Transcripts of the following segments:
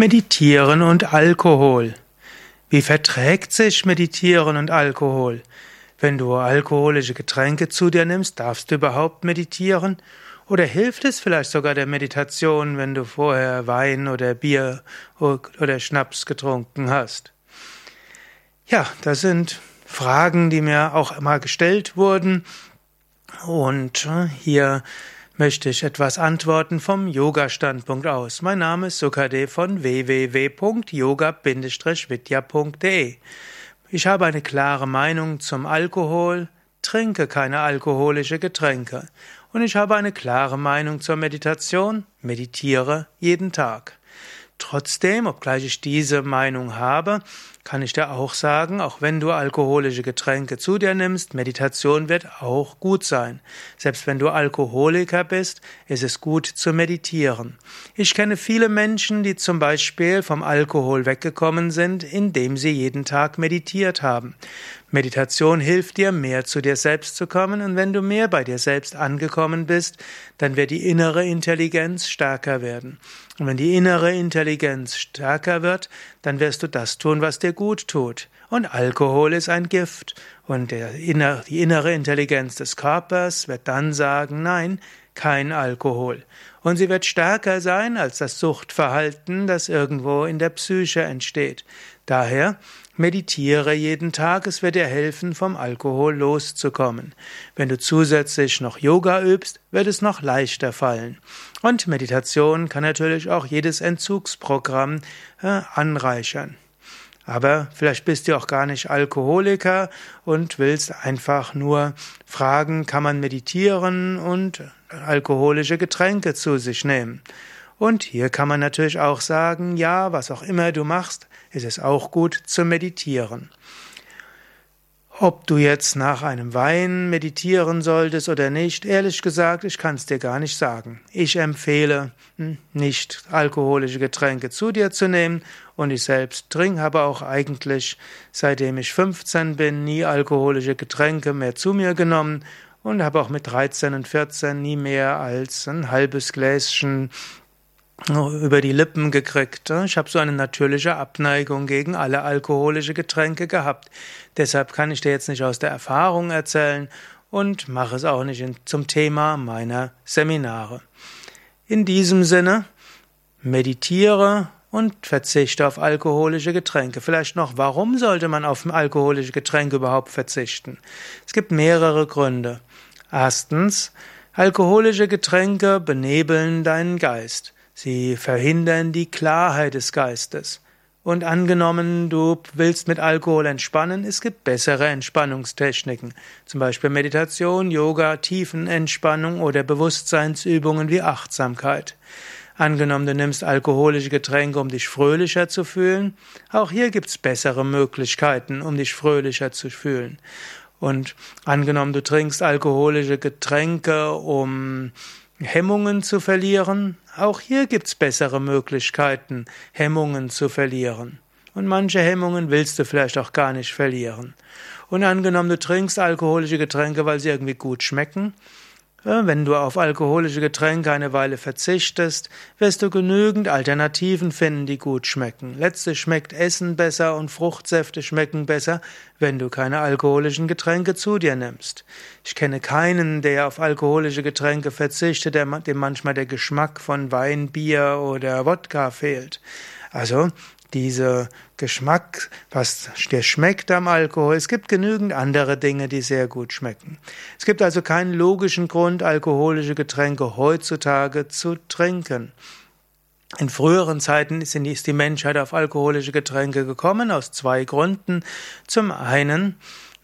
Meditieren und Alkohol. Wie verträgt sich Meditieren und Alkohol? Wenn du alkoholische Getränke zu dir nimmst, darfst du überhaupt meditieren? Oder hilft es vielleicht sogar der Meditation, wenn du vorher Wein oder Bier oder Schnaps getrunken hast? Ja, das sind Fragen, die mir auch immer gestellt wurden. Und äh, hier möchte ich etwas antworten vom Yoga-Standpunkt aus. Mein Name ist Sukade von www.yoga-vidya.de. Ich habe eine klare Meinung zum Alkohol, trinke keine alkoholische Getränke. Und ich habe eine klare Meinung zur Meditation, meditiere jeden Tag. Trotzdem, obgleich ich diese Meinung habe, kann ich dir auch sagen, auch wenn du alkoholische Getränke zu dir nimmst, Meditation wird auch gut sein. Selbst wenn du Alkoholiker bist, ist es gut zu meditieren. Ich kenne viele Menschen, die zum Beispiel vom Alkohol weggekommen sind, indem sie jeden Tag meditiert haben. Meditation hilft dir, mehr zu dir selbst zu kommen, und wenn du mehr bei dir selbst angekommen bist, dann wird die innere Intelligenz stärker werden. Und wenn die innere Intelligenz stärker wird, dann wirst du das tun, was dir gut tut. Und Alkohol ist ein Gift. Und der, die innere Intelligenz des Körpers wird dann sagen, nein, kein Alkohol. Und sie wird stärker sein als das Suchtverhalten, das irgendwo in der Psyche entsteht. Daher meditiere jeden Tag, es wird dir helfen, vom Alkohol loszukommen. Wenn du zusätzlich noch Yoga übst, wird es noch leichter fallen. Und Meditation kann natürlich auch jedes Entzugsprogramm äh, anreichern. Aber vielleicht bist du auch gar nicht Alkoholiker und willst einfach nur fragen, kann man meditieren und alkoholische Getränke zu sich nehmen. Und hier kann man natürlich auch sagen, ja, was auch immer du machst, ist es auch gut zu meditieren. Ob du jetzt nach einem Wein meditieren solltest oder nicht, ehrlich gesagt, ich kann es dir gar nicht sagen. Ich empfehle, hm, nicht alkoholische Getränke zu dir zu nehmen und ich selbst trinke, habe auch eigentlich, seitdem ich 15 bin, nie alkoholische Getränke mehr zu mir genommen und habe auch mit 13 und 14 nie mehr als ein halbes Gläschen über die Lippen gekriegt. Ich habe so eine natürliche Abneigung gegen alle alkoholische Getränke gehabt. Deshalb kann ich dir jetzt nicht aus der Erfahrung erzählen und mache es auch nicht zum Thema meiner Seminare. In diesem Sinne, meditiere und verzichte auf alkoholische Getränke. Vielleicht noch, warum sollte man auf alkoholische Getränke überhaupt verzichten? Es gibt mehrere Gründe. Erstens, alkoholische Getränke benebeln deinen Geist. Sie verhindern die Klarheit des Geistes. Und angenommen, du willst mit Alkohol entspannen, es gibt bessere Entspannungstechniken, zum Beispiel Meditation, Yoga, Tiefenentspannung oder Bewusstseinsübungen wie Achtsamkeit. Angenommen, du nimmst alkoholische Getränke, um dich fröhlicher zu fühlen, auch hier gibt's bessere Möglichkeiten, um dich fröhlicher zu fühlen. Und angenommen, du trinkst alkoholische Getränke, um Hemmungen zu verlieren, auch hier gibt's bessere Möglichkeiten, Hemmungen zu verlieren. Und manche Hemmungen willst du vielleicht auch gar nicht verlieren. Und angenommen, du trinkst alkoholische Getränke, weil sie irgendwie gut schmecken, wenn du auf alkoholische Getränke eine Weile verzichtest, wirst du genügend Alternativen finden, die gut schmecken. Letztlich schmeckt Essen besser und Fruchtsäfte schmecken besser, wenn du keine alkoholischen Getränke zu dir nimmst. Ich kenne keinen, der auf alkoholische Getränke verzichtet, dem manchmal der Geschmack von Wein, Bier oder Wodka fehlt. Also diese Geschmack, was dir schmeckt am Alkohol. Es gibt genügend andere Dinge, die sehr gut schmecken. Es gibt also keinen logischen Grund, alkoholische Getränke heutzutage zu trinken. In früheren Zeiten ist die Menschheit auf alkoholische Getränke gekommen, aus zwei Gründen. Zum einen,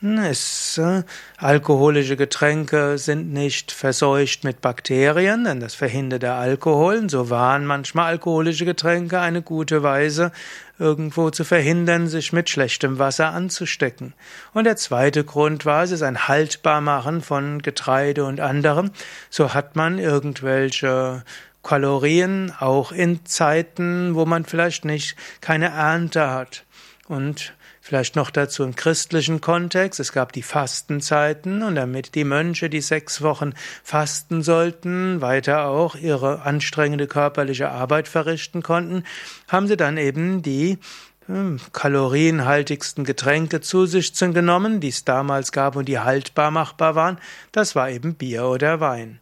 es, äh, alkoholische Getränke sind nicht verseucht mit Bakterien, denn das verhindert der Alkohol. So waren manchmal alkoholische Getränke eine gute Weise, irgendwo zu verhindern, sich mit schlechtem Wasser anzustecken. Und der zweite Grund war, es ist ein Haltbarmachen von Getreide und anderem. So hat man irgendwelche Kalorien auch in Zeiten, wo man vielleicht nicht keine Ernte hat. und vielleicht noch dazu im christlichen Kontext. Es gab die Fastenzeiten und damit die Mönche, die sechs Wochen fasten sollten, weiter auch ihre anstrengende körperliche Arbeit verrichten konnten, haben sie dann eben die hm, kalorienhaltigsten Getränke zu sich genommen, die es damals gab und die haltbar machbar waren. Das war eben Bier oder Wein.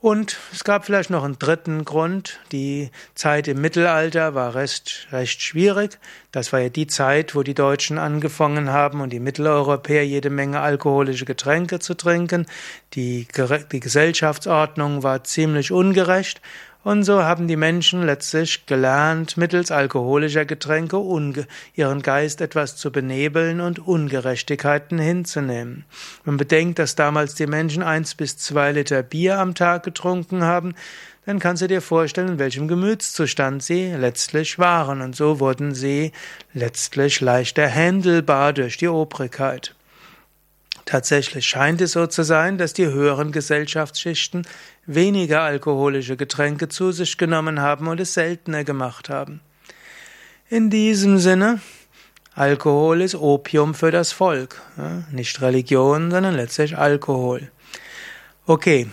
Und es gab vielleicht noch einen dritten Grund. Die Zeit im Mittelalter war recht, recht schwierig. Das war ja die Zeit, wo die Deutschen angefangen haben und die Mitteleuropäer jede Menge alkoholische Getränke zu trinken. Die, die Gesellschaftsordnung war ziemlich ungerecht und so haben die Menschen letztlich gelernt, mittels alkoholischer Getränke ihren Geist etwas zu benebeln und Ungerechtigkeiten hinzunehmen. Man bedenkt, dass damals die Menschen eins bis zwei Liter Bier am Tag getrunken haben, dann kannst du dir vorstellen, in welchem Gemütszustand sie letztlich waren. Und so wurden sie letztlich leichter handelbar durch die Obrigkeit. Tatsächlich scheint es so zu sein, dass die höheren Gesellschaftsschichten weniger alkoholische Getränke zu sich genommen haben und es seltener gemacht haben. In diesem Sinne, Alkohol ist Opium für das Volk, nicht Religion, sondern letztlich Alkohol. Okay,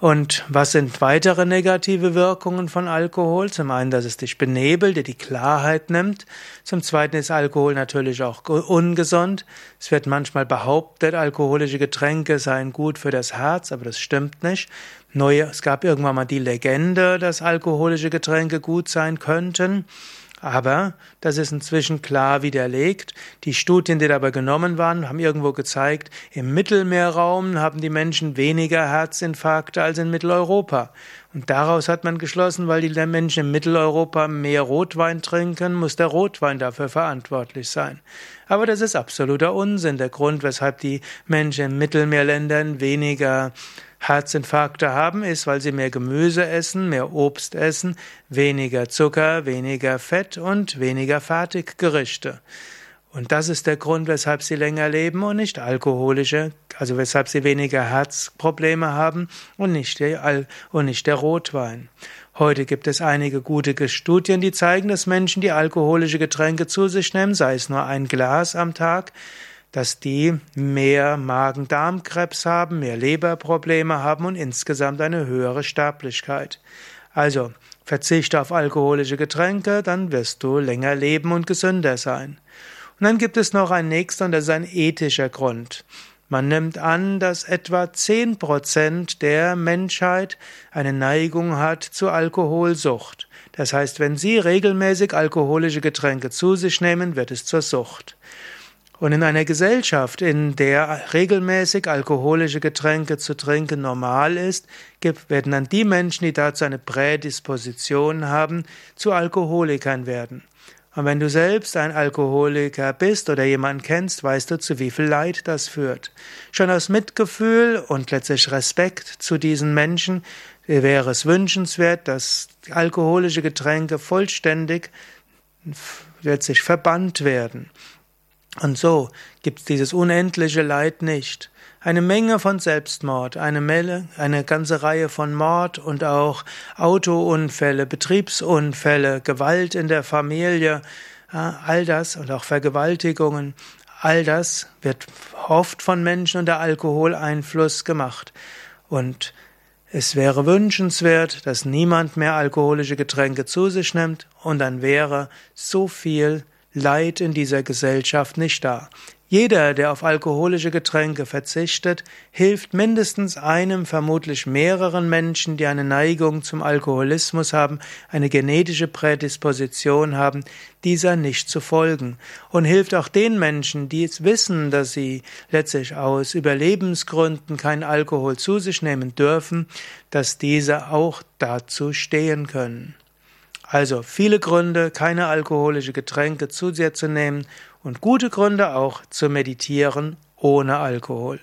und was sind weitere negative Wirkungen von Alkohol? Zum einen, dass es dich benebelt, dir die Klarheit nimmt. Zum zweiten ist Alkohol natürlich auch ungesund. Es wird manchmal behauptet, alkoholische Getränke seien gut für das Herz, aber das stimmt nicht. Neue, es gab irgendwann mal die Legende, dass alkoholische Getränke gut sein könnten. Aber das ist inzwischen klar widerlegt. Die Studien, die dabei genommen waren, haben irgendwo gezeigt, im Mittelmeerraum haben die Menschen weniger Herzinfarkte als in Mitteleuropa. Und daraus hat man geschlossen, weil die Menschen in Mitteleuropa mehr Rotwein trinken, muss der Rotwein dafür verantwortlich sein. Aber das ist absoluter Unsinn. Der Grund, weshalb die Menschen in Mittelmeerländern weniger Herzinfarkte haben, ist, weil sie mehr Gemüse essen, mehr Obst essen, weniger Zucker, weniger Fett und weniger Fertiggerichte. Und das ist der Grund, weshalb sie länger leben und nicht alkoholische, also weshalb sie weniger Herzprobleme haben und nicht der, Al und nicht der Rotwein. Heute gibt es einige gute Studien, die zeigen, dass Menschen, die alkoholische Getränke zu sich nehmen, sei es nur ein Glas am Tag, dass die mehr Magen-Darm-Krebs haben, mehr Leberprobleme haben und insgesamt eine höhere Sterblichkeit. Also, verzichte auf alkoholische Getränke, dann wirst du länger leben und gesünder sein. Und dann gibt es noch ein nächster, und das ist ein ethischer Grund. Man nimmt an, dass etwa zehn Prozent der Menschheit eine Neigung hat zur Alkoholsucht. Das heißt, wenn sie regelmäßig alkoholische Getränke zu sich nehmen, wird es zur Sucht. Und in einer Gesellschaft, in der regelmäßig alkoholische Getränke zu trinken normal ist, werden dann die Menschen, die dazu eine Prädisposition haben, zu Alkoholikern werden. Und wenn du selbst ein Alkoholiker bist oder jemanden kennst, weißt du, zu wie viel Leid das führt. Schon aus Mitgefühl und letztlich Respekt zu diesen Menschen wäre es wünschenswert, dass alkoholische Getränke vollständig letztlich verbannt werden. Und so gibt es dieses unendliche Leid nicht. Eine Menge von Selbstmord, eine, Melle, eine ganze Reihe von Mord und auch Autounfälle, Betriebsunfälle, Gewalt in der Familie, all das und auch Vergewaltigungen, all das wird oft von Menschen unter Alkoholeinfluss gemacht. Und es wäre wünschenswert, dass niemand mehr alkoholische Getränke zu sich nimmt und dann wäre so viel Leid in dieser Gesellschaft nicht da. Jeder, der auf alkoholische Getränke verzichtet, hilft mindestens einem, vermutlich mehreren Menschen, die eine Neigung zum Alkoholismus haben, eine genetische Prädisposition haben, dieser nicht zu folgen. Und hilft auch den Menschen, die jetzt wissen, dass sie letztlich aus Überlebensgründen keinen Alkohol zu sich nehmen dürfen, dass diese auch dazu stehen können. Also viele Gründe, keine alkoholische Getränke zu sehr zu nehmen und gute Gründe auch zu meditieren ohne Alkohol.